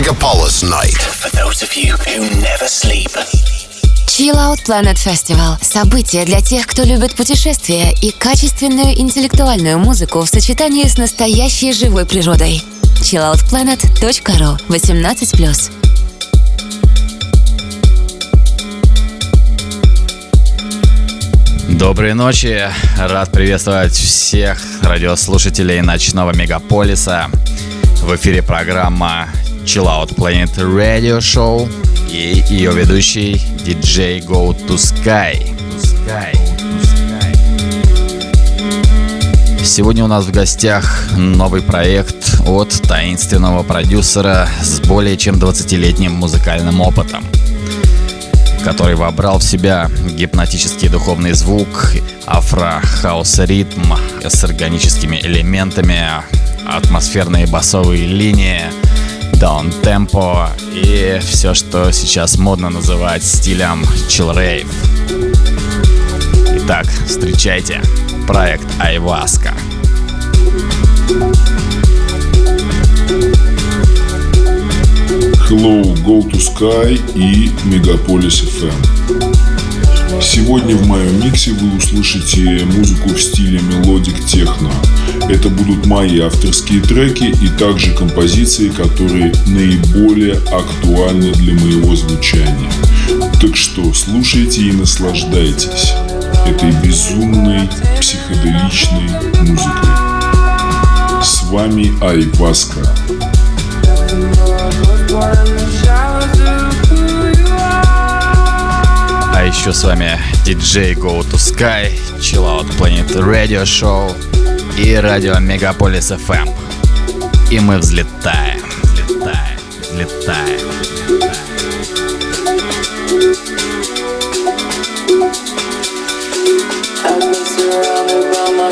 Megapolis Night. For those of you who never sleep. Chill Out Planet Festival – событие для тех, кто любит путешествия и качественную интеллектуальную музыку в сочетании с настоящей живой природой. chilloutplanet.ru 18+. Доброй ночи! Рад приветствовать всех радиослушателей ночного мегаполиса. В эфире программа Chill Out Planet Radio Show и ее ведущий DJ Go to Sky. Сегодня у нас в гостях новый проект от таинственного продюсера с более чем 20-летним музыкальным опытом который вобрал в себя гипнотический духовный звук, афро-хаус-ритм с органическими элементами, атмосферные басовые линии, downtempo и все, что сейчас модно называть стилем chill rave. Итак, встречайте проект Айваска. Hello, Go to Sky и Megapolis FM. Сегодня в моем миксе вы услышите музыку в стиле melodic techno. Это будут мои авторские треки и также композиции, которые наиболее актуальны для моего звучания. Так что слушайте и наслаждайтесь этой безумной психоделичной музыкой. С вами Айваска. А еще с вами DJ Go to Sky, Chill Out Planet Radio Show и радио Мегаполис FM. И мы взлетаем, взлетаем, взлетаем. Surrounded by my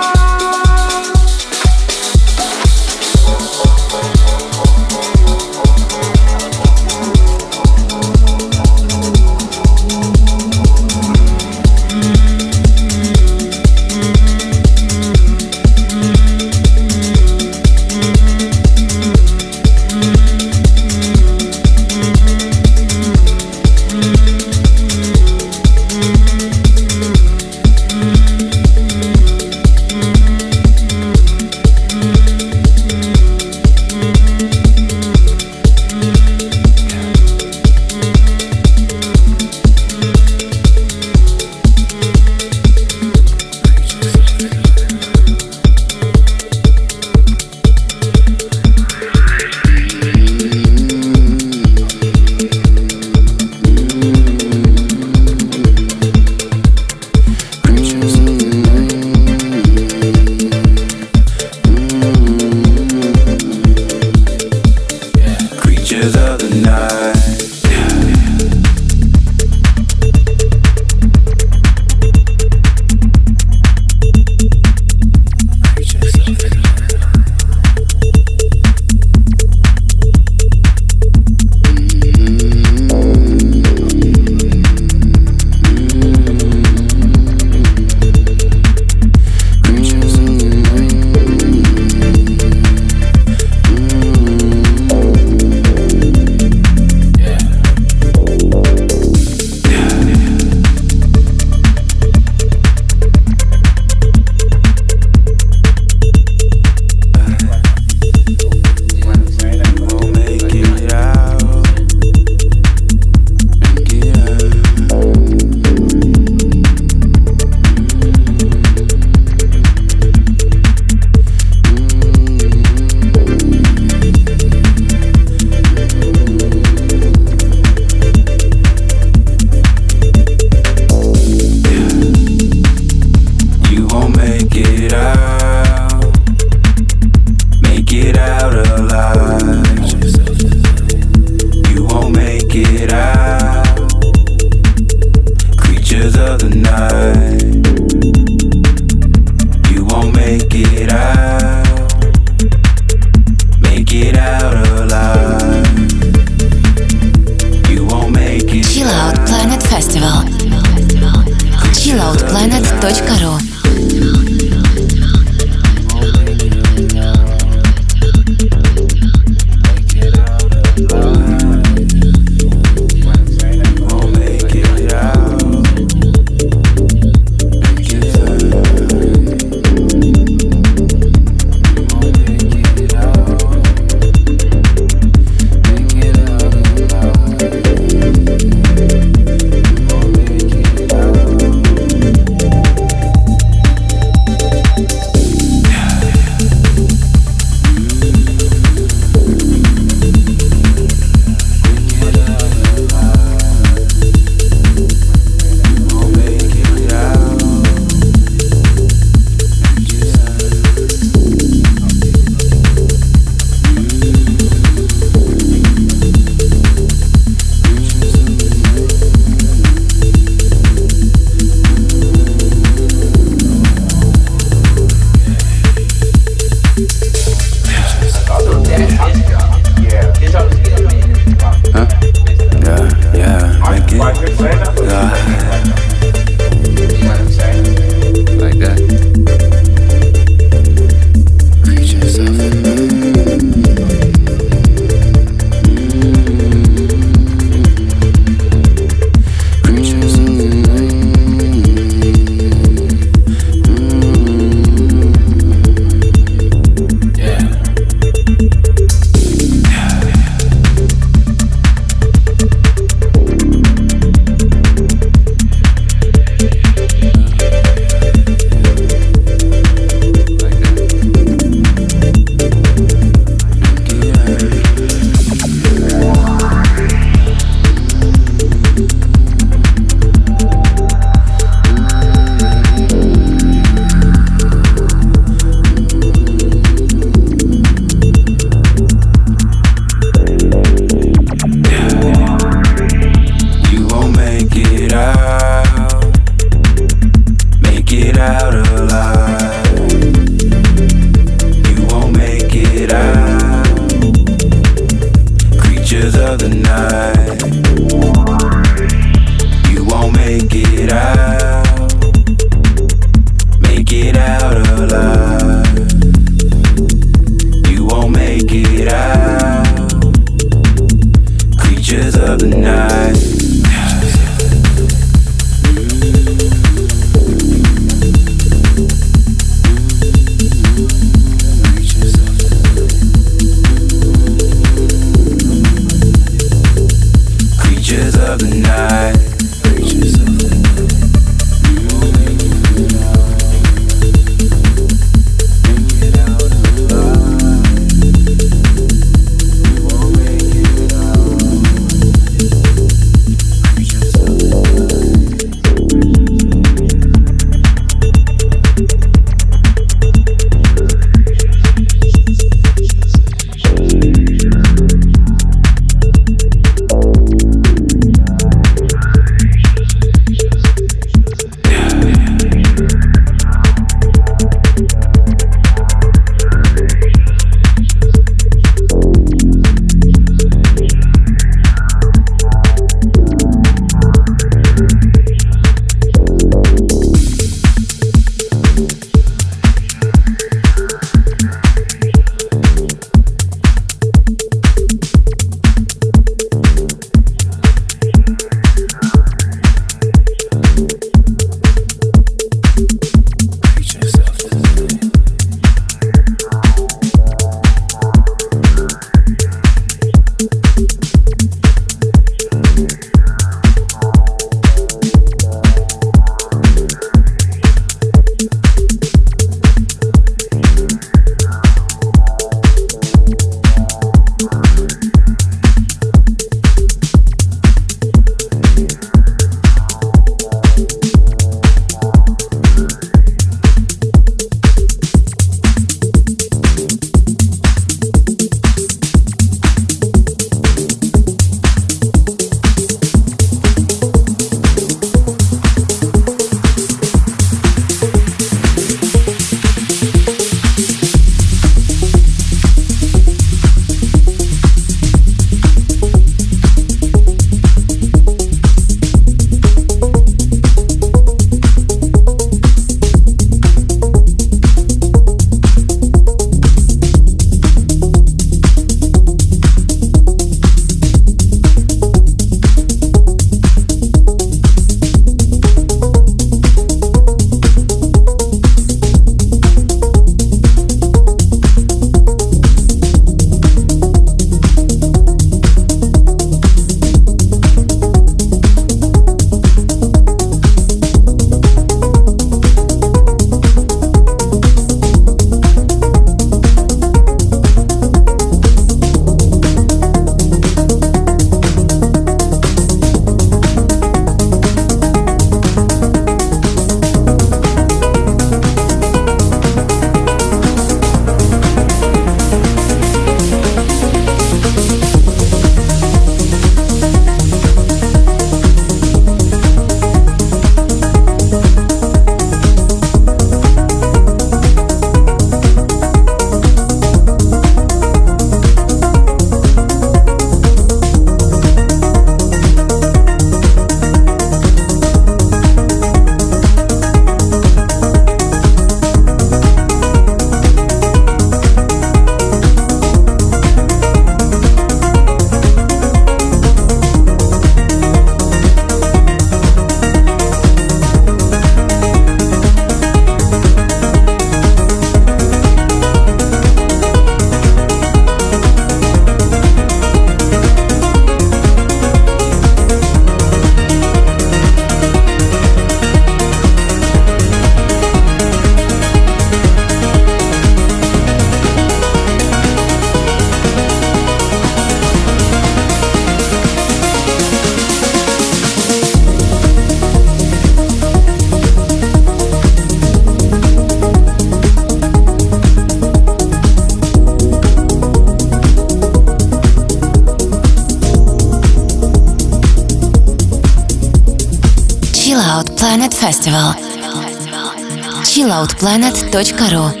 chilloutplanet.ru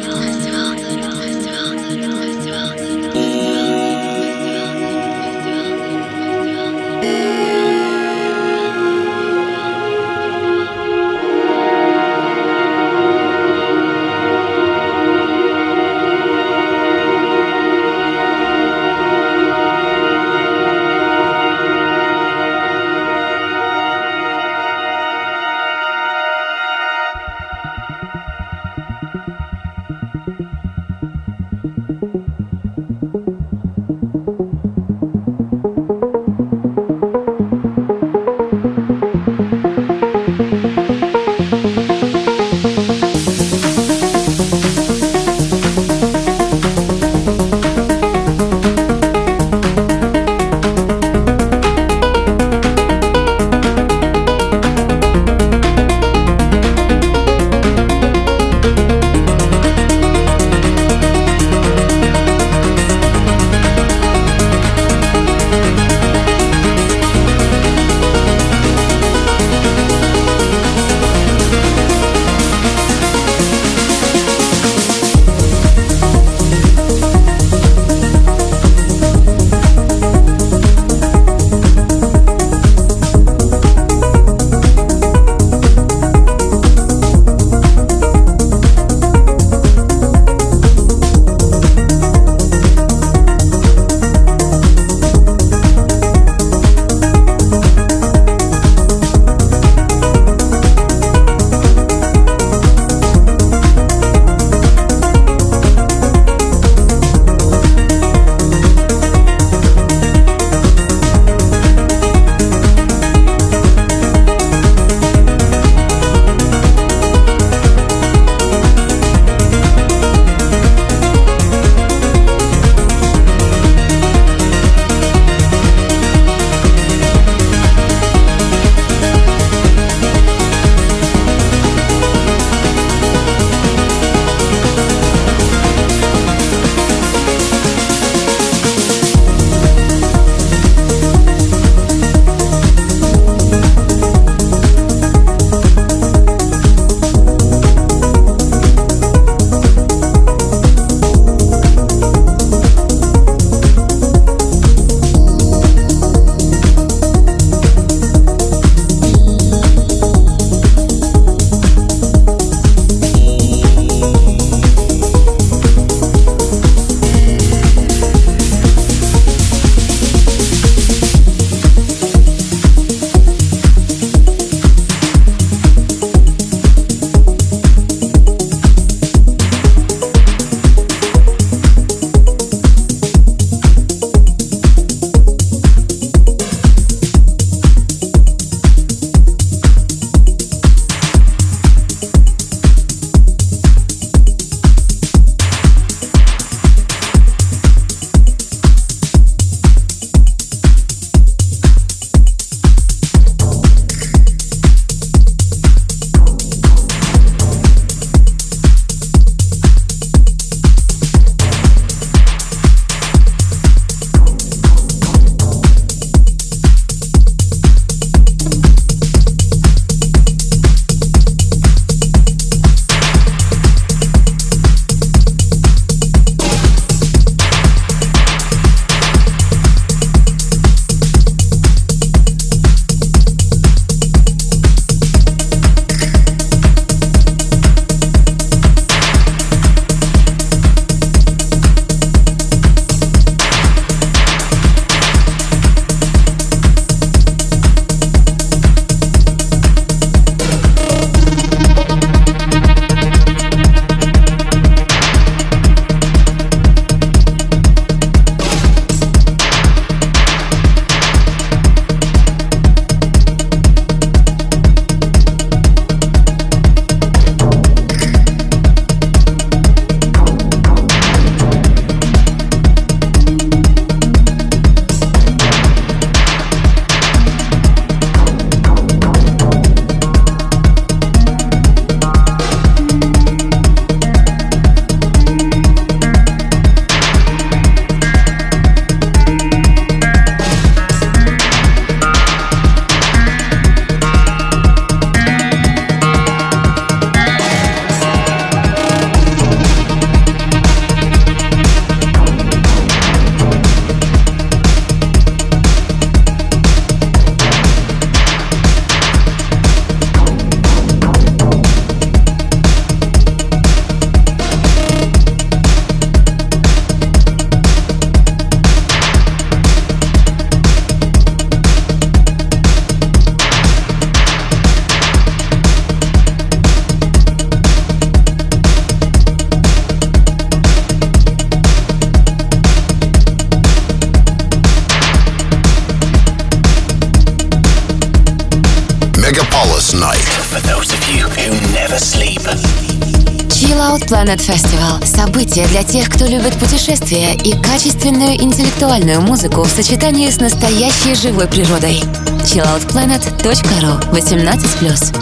Planet Festival – событие для тех, кто любит путешествия и качественную интеллектуальную музыку в сочетании с настоящей живой природой. chilloutplanet.ru 18+.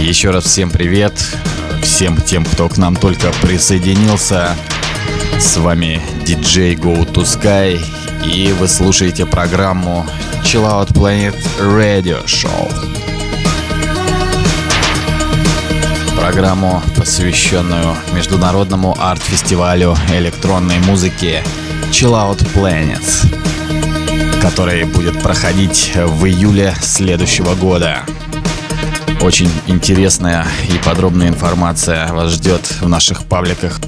Еще раз всем привет. Всем тем, кто к нам только присоединился. С вами диджей Go to Sky. И вы слушаете программу Chill Out Planet Radio Show. Программу, посвященную международному арт-фестивалю электронной музыки Chill Out Planet, который будет проходить в июле следующего года. Очень интересная и подробная информация вас ждет в наших пабликах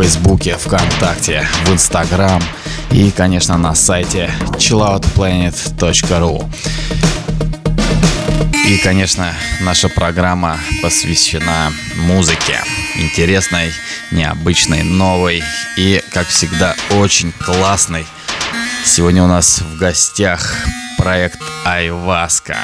Фейсбуке, ВКонтакте, в Инстаграм и, конечно, на сайте chilloutplanet.ru. И, конечно, наша программа посвящена музыке. Интересной, необычной, новой и, как всегда, очень классной. Сегодня у нас в гостях проект Айваска.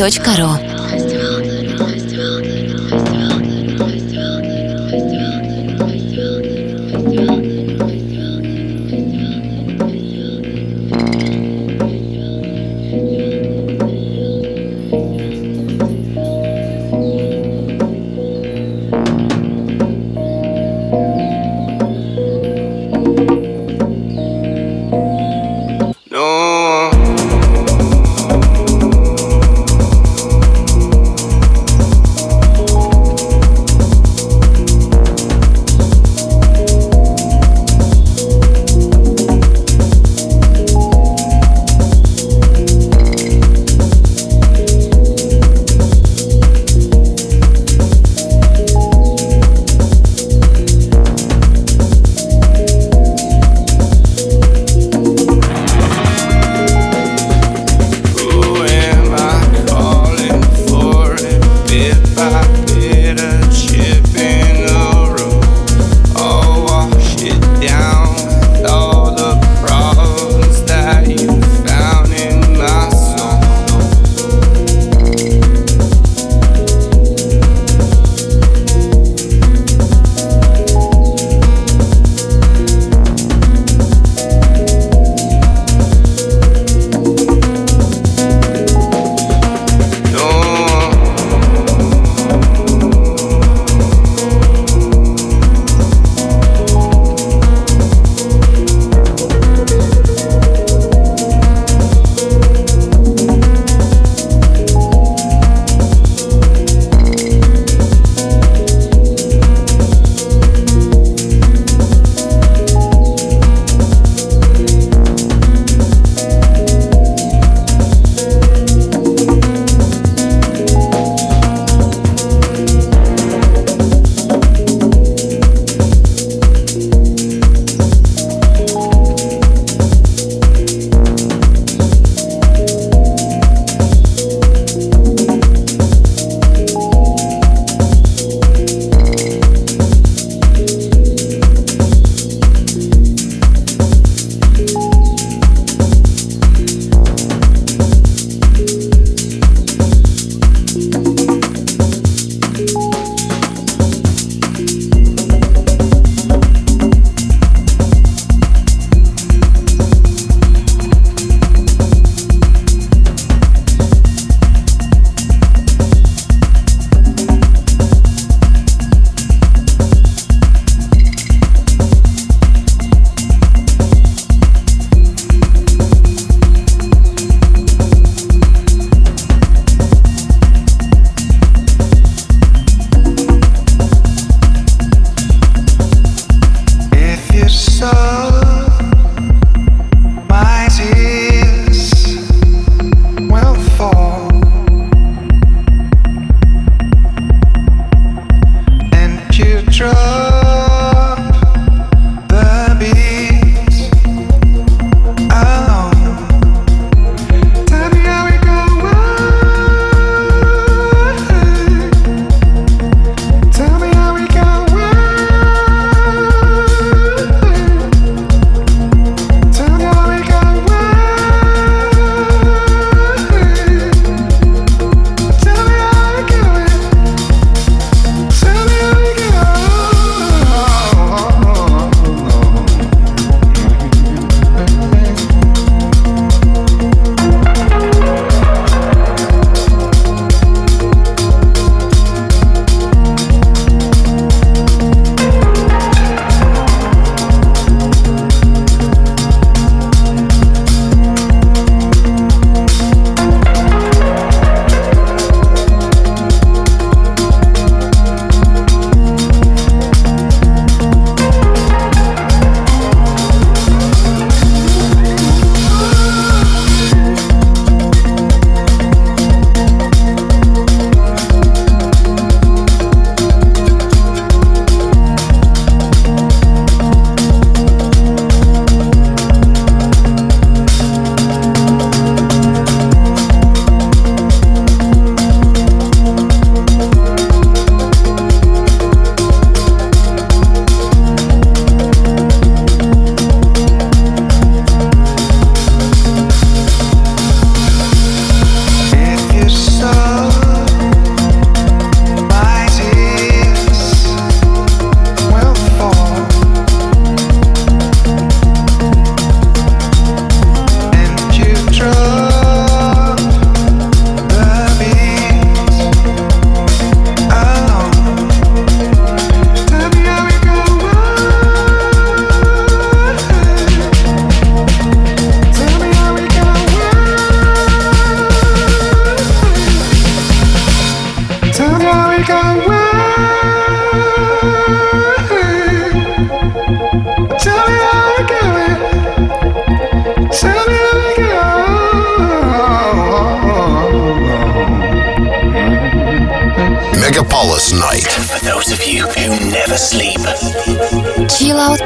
chilloutplanet.ru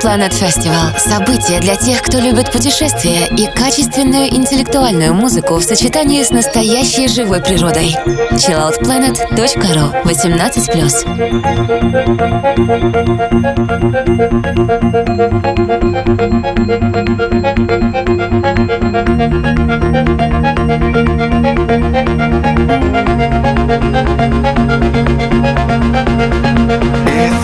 Planet Festival – событие для тех, кто любит путешествия и качественную интеллектуальную музыку в сочетании с настоящей живой природой. chilloutplanet.ru 18+. If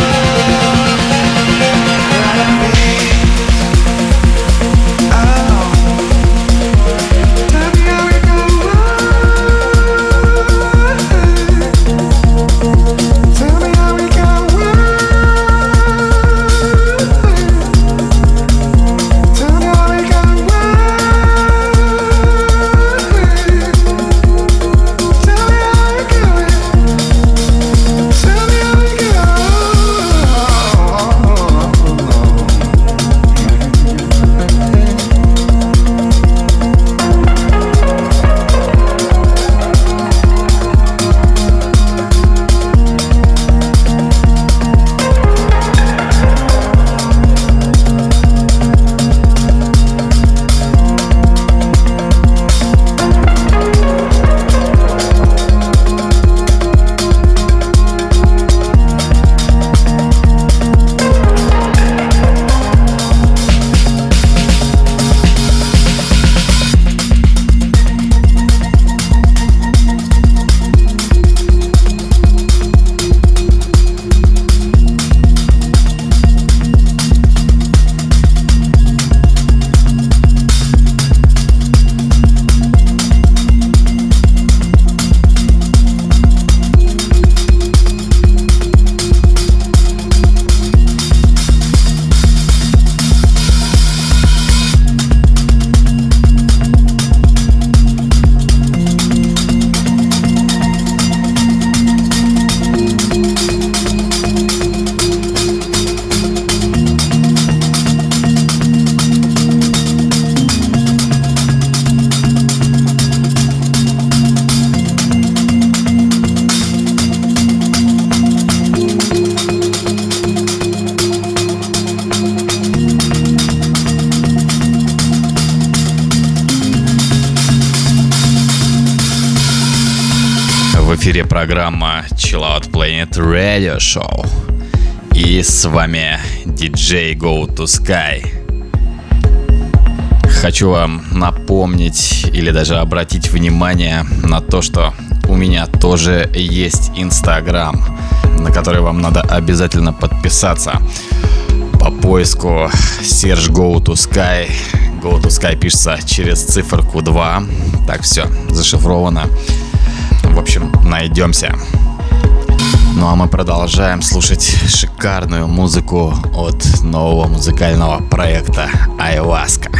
с вами DJ Go to Sky. Хочу вам напомнить или даже обратить внимание на то, что у меня тоже есть Инстаграм, на который вам надо обязательно подписаться. По поиску Serge Go to Sky. Go to Sky пишется через циферку 2. Так, все, зашифровано. В общем, найдемся. Ну а мы продолжаем слушать шикарную музыку от нового музыкального проекта Айваска.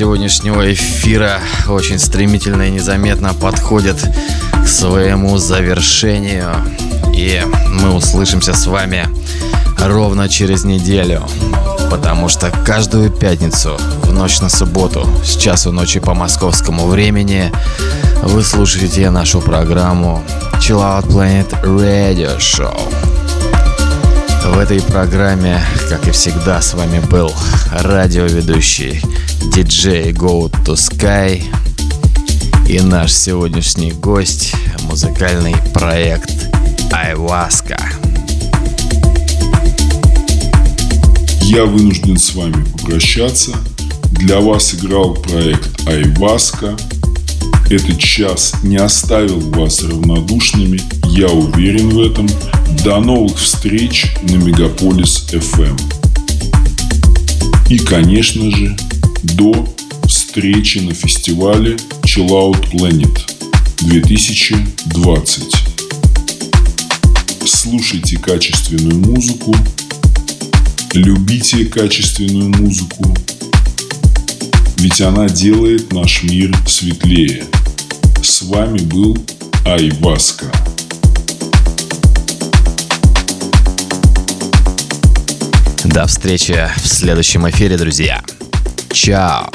Сегодняшнего эфира очень стремительно и незаметно подходит к своему завершению. И мы услышимся с вами ровно через неделю. Потому что каждую пятницу в ночь на субботу с часу ночи по московскому времени вы слушаете нашу программу Chill Out Planet Radio Show. В этой программе, как и всегда, с вами был радиоведущий диджей Go to Sky и наш сегодняшний гость – музыкальный проект Айваска. Я вынужден с вами попрощаться. Для вас играл проект Айваска. Этот час не оставил вас равнодушными, я уверен в этом. До новых встреч на Мегаполис FM. И, конечно же, до встречи на фестивале Chill Out Planet 2020. Слушайте качественную музыку, любите качественную музыку, ведь она делает наш мир светлее. С вами был Айваска. До встречи в следующем эфире, друзья. Ciao.